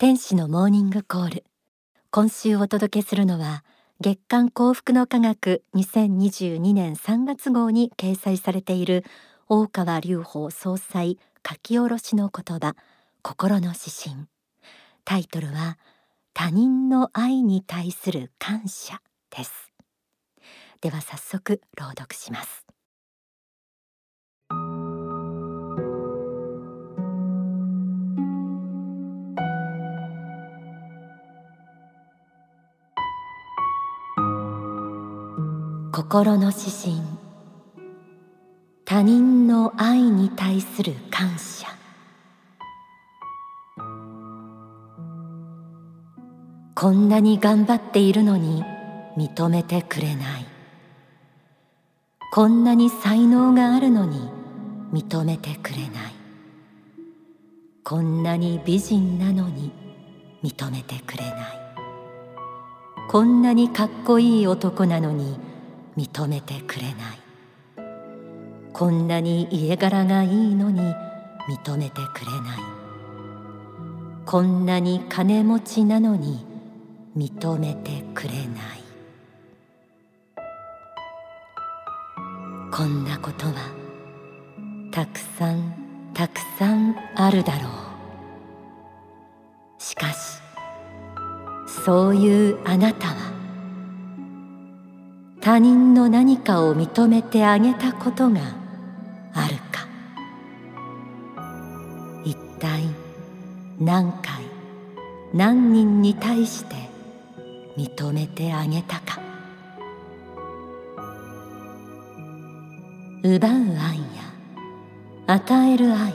天使のモーニングコール。今週お届けするのは月刊幸福の科学2022年3月号に掲載されている大川隆法総裁書き下ろしの言葉心の指針。タイトルは他人の愛に対する感謝です。では早速朗読します。心。の指針他人の愛に対する感謝。こんなに頑張っているのに認めてくれない。こんなに才能があるのに認めてくれない。こんなに美人なのに認めてくれない。こんなにかっこいい男なのに認めてくれない。こんなに家柄がいいのに認めてくれない。こんなに金持ちなのに認めてくれない。こんなことはたくさんたくさんあるだろう。しかしそういうあなたは他人の何かを認めてあげたことがあるか。一体何回何人に対して認めてあげたか。奪う愛や与える愛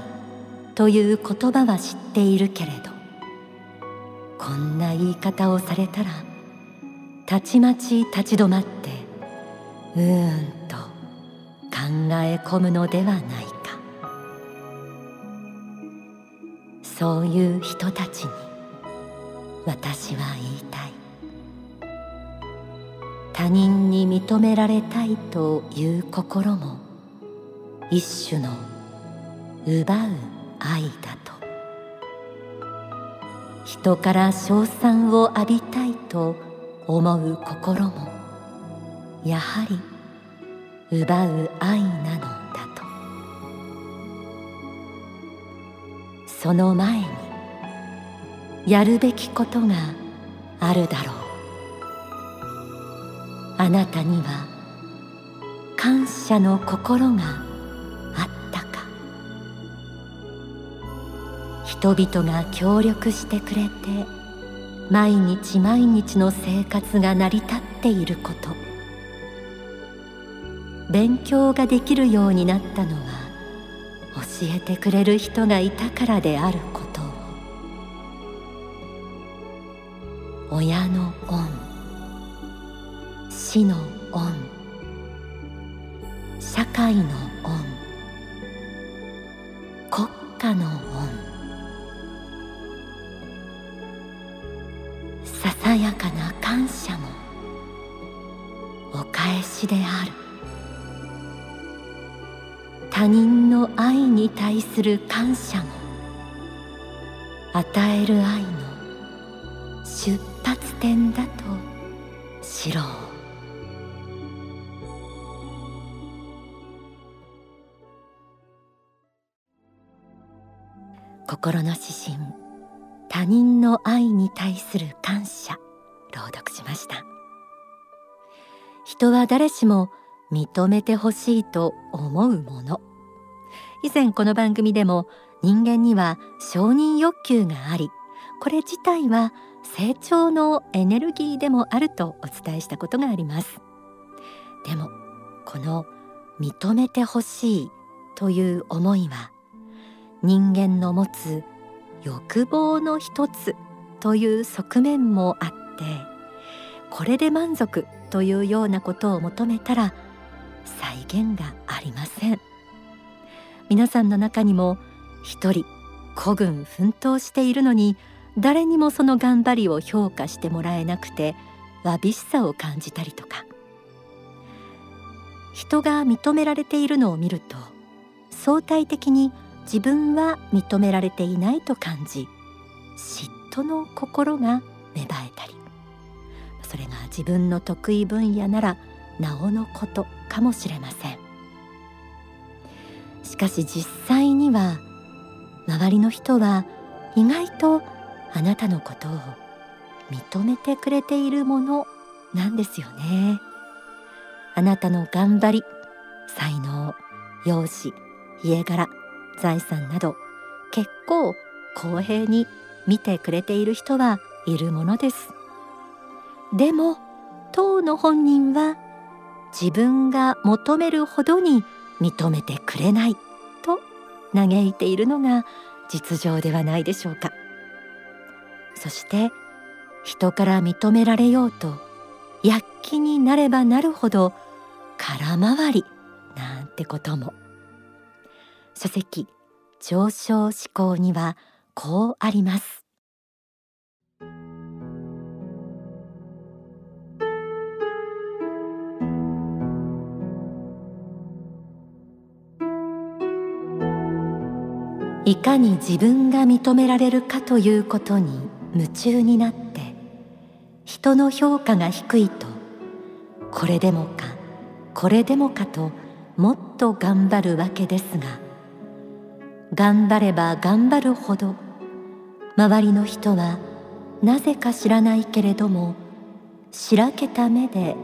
という言葉は知っているけれどこんな言い方をされたらたちまち立ち止まってうーんと考え込むのではないか。そういう人たちに私は言いたい。他人に認められたいという心も一種の奪う愛だと。人から称賛を浴びたいと思う心もやはり奪う愛なのだと。その前にやるべきことがあるだろう。あなたには感謝の心があったか。人々が協力してくれて毎日毎日の生活が成り立っていること。勉強ができるようになったのは教えてくれる人がいたからであることを。親の感謝も与える愛の出発点だと知ろう。心の指針他人の愛に対する感謝朗読しました。人は誰しも認めてほしいと思うもの。以前この番組でも人間には承認欲求がありこれ自体は成長のエネルギーでもあるとお伝えしたことがあります。でもこの認めてほしいという思いは人間の持つ欲望の一つという側面もあってこれで満足というようなことを求めたら再現がありません。皆さんの中にも一人孤軍奮闘しているのに誰にもその頑張りを評価してもらえなくてわびしさを感じたりとか。人が認められているのを見ると相対的に自分は認められていないと感じ嫉人の心が芽生えたり。それが自分の得意分野ならなおのことかもしれません。しかし実際には周りの人は意外とあなたのことを認めてくれているものなんですよね。あなたの頑張り才能容姿家柄財産など結構公平に見てくれている人はいるものです。でも当の本人は自分が求めるほどに認めてくれない。嘆いているのが実情ではないでしょうか。そして人から認められようと躍起になればなるほど空回りなんてことも。書籍上昇志向にはこうあります。いかに自分が認められるかということに夢中になって人の評価が低いとこれでもかこれでもかともっと頑張るわけですが頑張れば頑張るほど周りの人はなぜか知らないけれどもしらけた目で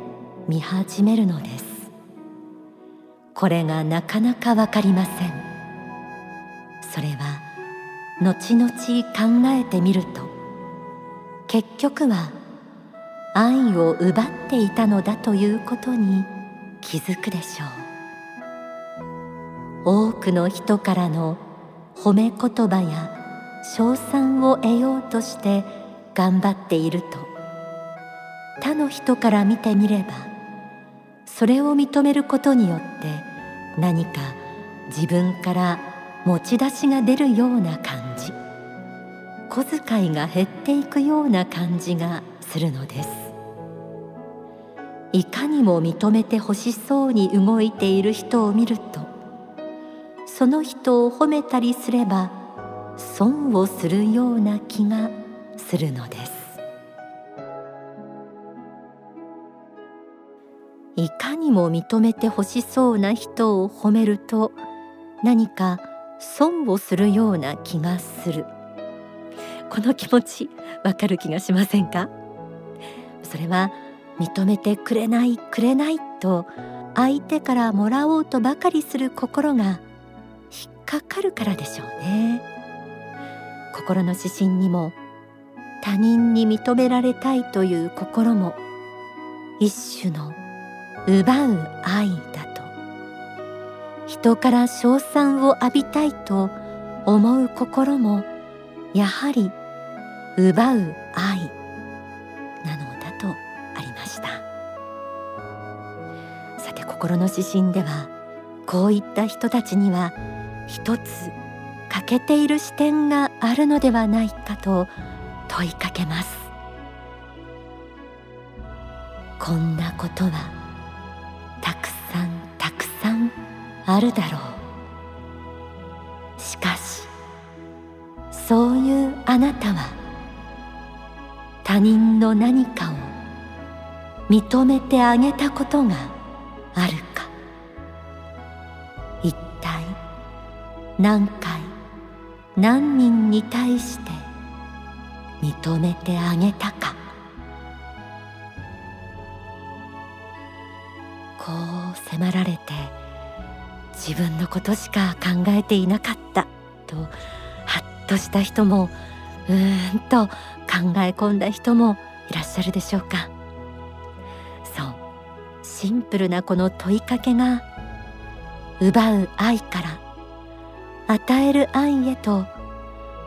見始めるのです。これがなかなかわかりません。それは後々考えてみると結局は愛を奪っていたのだということに気づくでしょう。多くの人からの褒め言葉や称賛を得ようとして頑張っていると他の人から見てみればそれを認めることによって何か自分から持ち出しが出るような感じ。小遣いが減っていくような感じがするのです。いかにも認めてほしそうに動いている人を見るとその人を褒めたりすれば損をするような気がするのです。いかにも認めてほしそうな人を褒めると何か損をするような気がする。この気持ちわかる気がしませんか？それは認めてくれないくれないと相手からもらおうとばかりする心が引っかかるからでしょうね。心の指針にも他人に認められたいという心も一種の奪う愛だ人から称賛を浴びたいと思う心もやはり奪う愛なのだとありました。さて心の指針ではこういった人たちには一つ欠けている視点があるのではないかと問いかけます。こんなことはあるだろう。しかしそういうあなたは他人の何かを認めてあげたことがあるか。一体何回何人に対して認めてあげたか。ことしか考えていなかった。とハッとした人もうーんと考え込んだ人もいらっしゃるでしょうか。そう。シンプルなこの問いかけが奪う愛から与える愛へと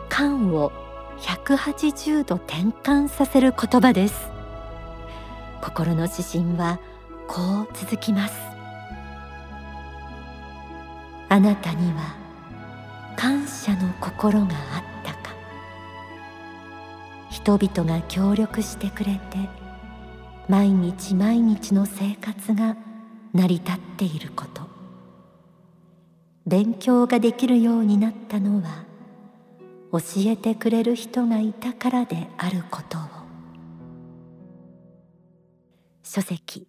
感を180度転換させる言葉です。心の指針はこう続きます。あなたには感謝の心があったか。人々が協力してくれて毎日毎日の生活が成り立っていること。勉強ができるようになったのは教えてくれる人がいたからであることを。書籍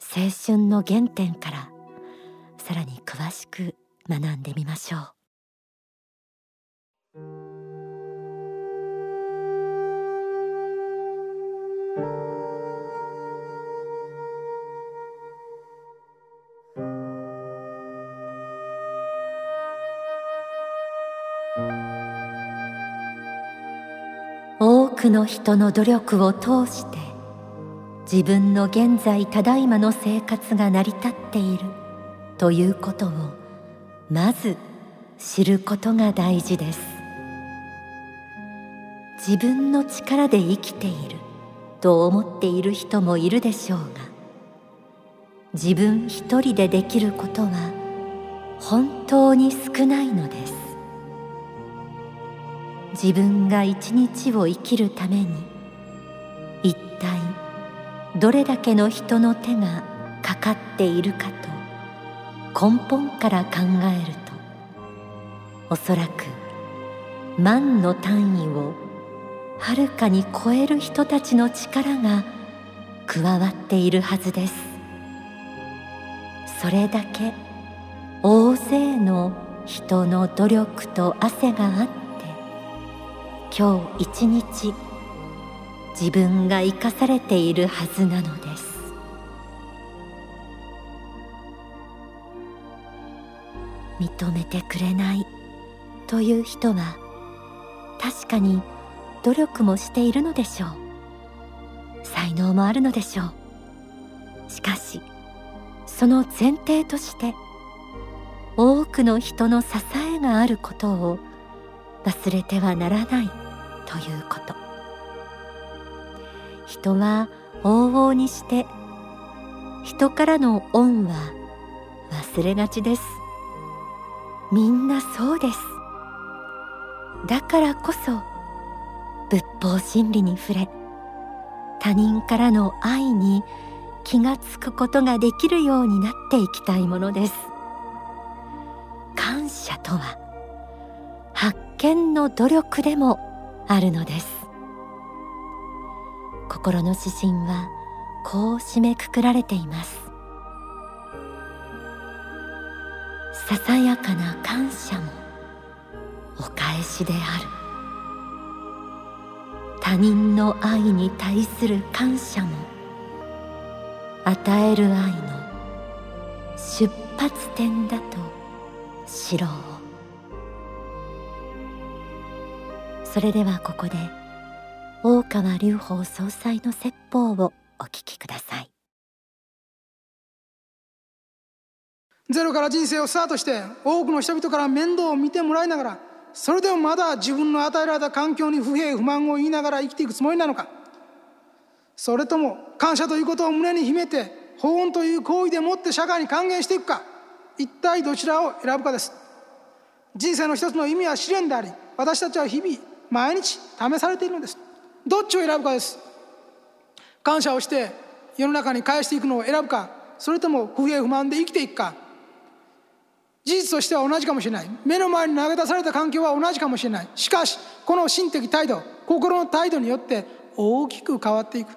青春の原点からさらに詳しく学んでみましょう。多くの人の努力を通して自分の現在ただいまの生活が成り立っているということをまず知ることが大事です。自分の力で生きていると思っている人もいるでしょうが自分一人でできることは本当に少ないのです。自分が一日を生きるために一体どれだけの人の手がかかっているかと根本から考えるとおそらく万の単位をはるかに超える人たちの力が加わっているはずです。それだけ大勢の人の努力と汗があって今日一日自分が生かされているはずなのです。認めてくれないという人は確かに努力もしているのでしょう。才能もあるのでしょう。しかしその前提として多くの人の支えがあることを忘れてはならないということ。人は往々にして人からの恩は忘れがちです。みんなそうです。だからこそ仏法真理に触れ他人からの愛に気がつくことができるようになっていきたいものです。感謝とは発見の努力でもあるのです。心の指針はこう締めくくられています。ささやかな感謝もお返しである。他人の愛に対する感謝も与える愛の出発点だと知ろう。それではここで大川隆法総裁の説法をお聞きください。ゼロから人生をスタートして多くの人々から面倒を見てもらいながらそれでもまだ自分の与えられた環境に不平不満を言いながら生きていくつもりなのか。それとも感謝ということを胸に秘めて法恩という行為でもって社会に還元していくか。一体どちらを選ぶかです。人生の一つの意味は試練であり私たちは日々毎日試されているのです。どっちを選ぶかです。感謝をして世の中に返していくのを選ぶか。それとも不平不満で生きていくか。事実としては同じかもしれない。目の前に投げ出された環境は同じかもしれない。しかしこの心的態度心の態度によって大きく変わっていく。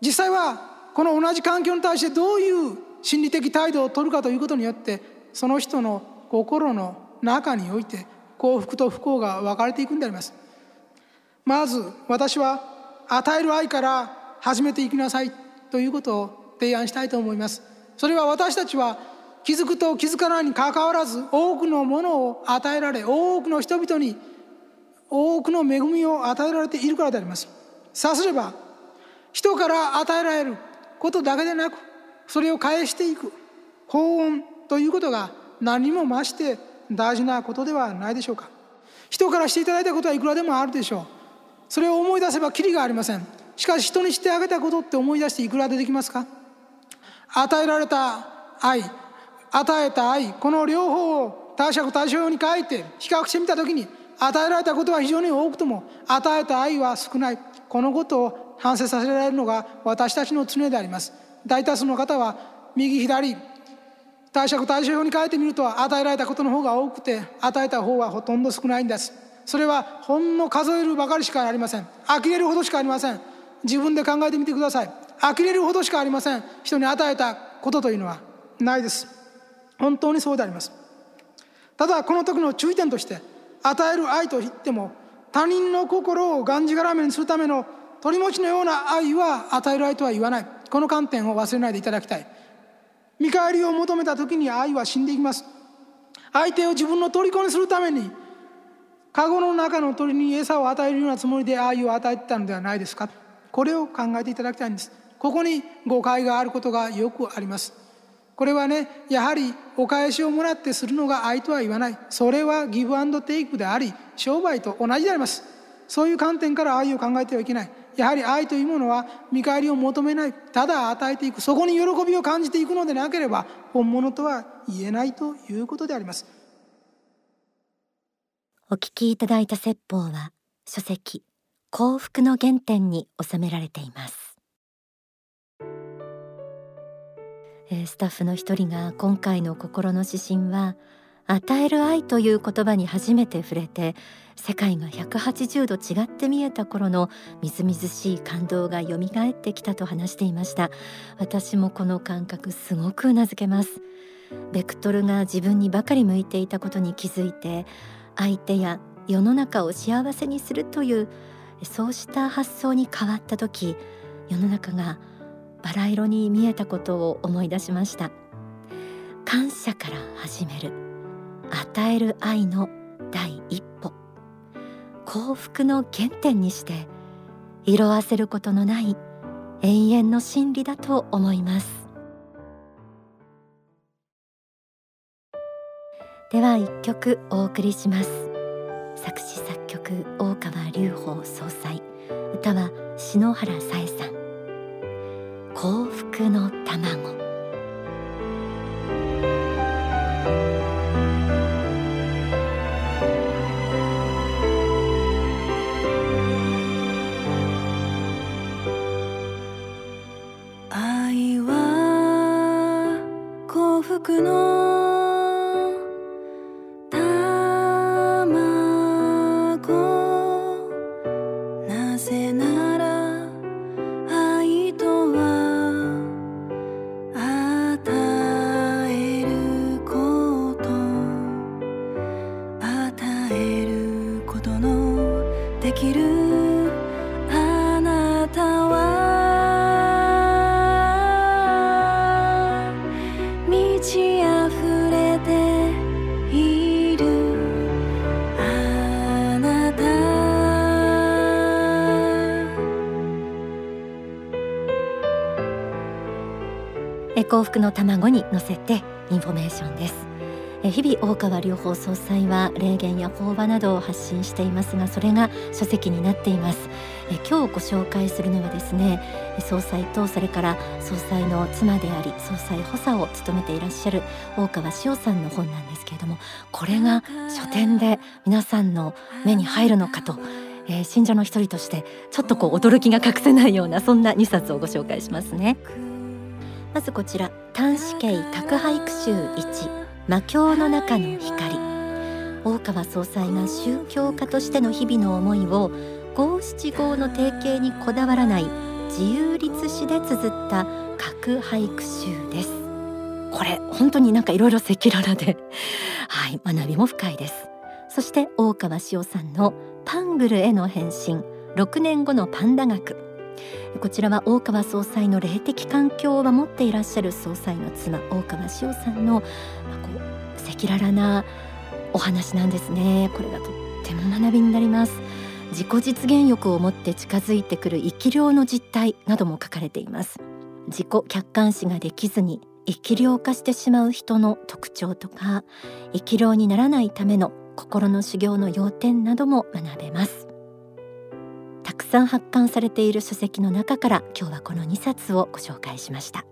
実際はこの同じ環境に対してどういう心理的態度を取るかということによってその人の心の中において幸福と不幸が分かれていくんであります。まず私は与える愛から始めていきなさいということを提案したいと思います。それは私たちは気づくと気づかないにかかわらず多くのものを与えられ多くの人々に多くの恵みを与えられているからであります。さすれば人から与えられることだけでなくそれを返していく法恩ということが何も増して大事なことではないでしょうか。人からしていただいたことはいくらでもあるでしょう。それを思い出せばきりがありません。しかし人にしてあげたことって思い出していくら出てきますか？与えられた愛与えた愛この両方を貸借対照に書いて比較してみた時に与えられたことは非常に多くとも与えた愛は少ない。このことを反省させられるのが私たちの常であります。大多数の方は右左貸借対照表に書いてみると与えられたことの方が多くて与えた方はほとんど少ないんです。それはほんの数えるばかりしかありません。呆れるほどしかありません。自分で考えてみてください。呆れるほどしかありません。人に与えたことというのはないです。本当にそうであります。ただこの時の注意点として与える愛といっても他人の心をがんじがらめにするための取り持ちのような愛は与える愛とは言わない。この観点を忘れないでいただきたい。見返りを求めた時に愛は死んでいきます。相手を自分の虜にするためにカゴの中の鳥に餌を与えるようなつもりで愛を与えてたのではないですか。これを考えていただきたいんです。ここに誤解があることがよくあります。これはねやはりお返しをもらってするのが愛とは言わない。それはギブアンドテイクであり商売と同じであります。そういう観点から愛を考えてはいけない。やはり愛というものは見返りを求めない。ただ与えていく。そこに喜びを感じていくのでなければ本物とは言えないということであります。お聞きいただいた説法は書籍幸福の原点に収められています。スタッフの一人が今回の心の指針は与える愛という言葉に初めて触れて世界が180度違って見えた頃のみずみずしい感動が蘇ってきたと話していました。私もこの感覚すごくうなずけます。ベクトルが自分にばかり向いていたことに気づいて相手や世の中を幸せにするというそうした発想に変わった時世の中がバラ色に見えたことを思い出しました。感謝から始める。与える愛の第一歩。幸福の原点にして色あせることのない永遠の真理だと思います。では一曲お送りします。作詞作曲大川隆法総裁。歌は篠原さえ幸福の卵。愛は幸福の幸福の卵に乗せてインフォメーションです。日々大川隆法総裁は霊言や法話などを発信していますがそれが書籍になっています。え今日ご紹介するのはですね総裁とそれから総裁の妻であり総裁補佐を務めていらっしゃる大川紫央さんの本なんですけれどもこれが書店で皆さんの目に入るのかとえー信者の一人としてちょっとこう驚きが隠せないようなそんな2冊をご紹介しますね。まずこちら短子系宅俳句集1魔境の中の光。大川総裁が宗教家としての日々の思いを五七五の定型にこだわらない自由律詩で綴った各俳句集です。これ本当になんかいろいろ赤裸々で。はい学びも深いです。そして大川志夫さんのパングルへの変身。6年後のパンダ学。こちらは大川総裁の霊的環境を守っていらっしゃる総裁の妻大川志さんの、ま、こう赤裸々なお話なんですね。これがとっても学びになります。自己実現欲を持って近づいてくる生き量の実態なども書かれています。自己客観視ができずに生き量化してしまう人の特徴とか生き量にならないための心の修行の要点なども学べます。たくさん発刊されている書籍の中から今日はこの2冊をご紹介しました。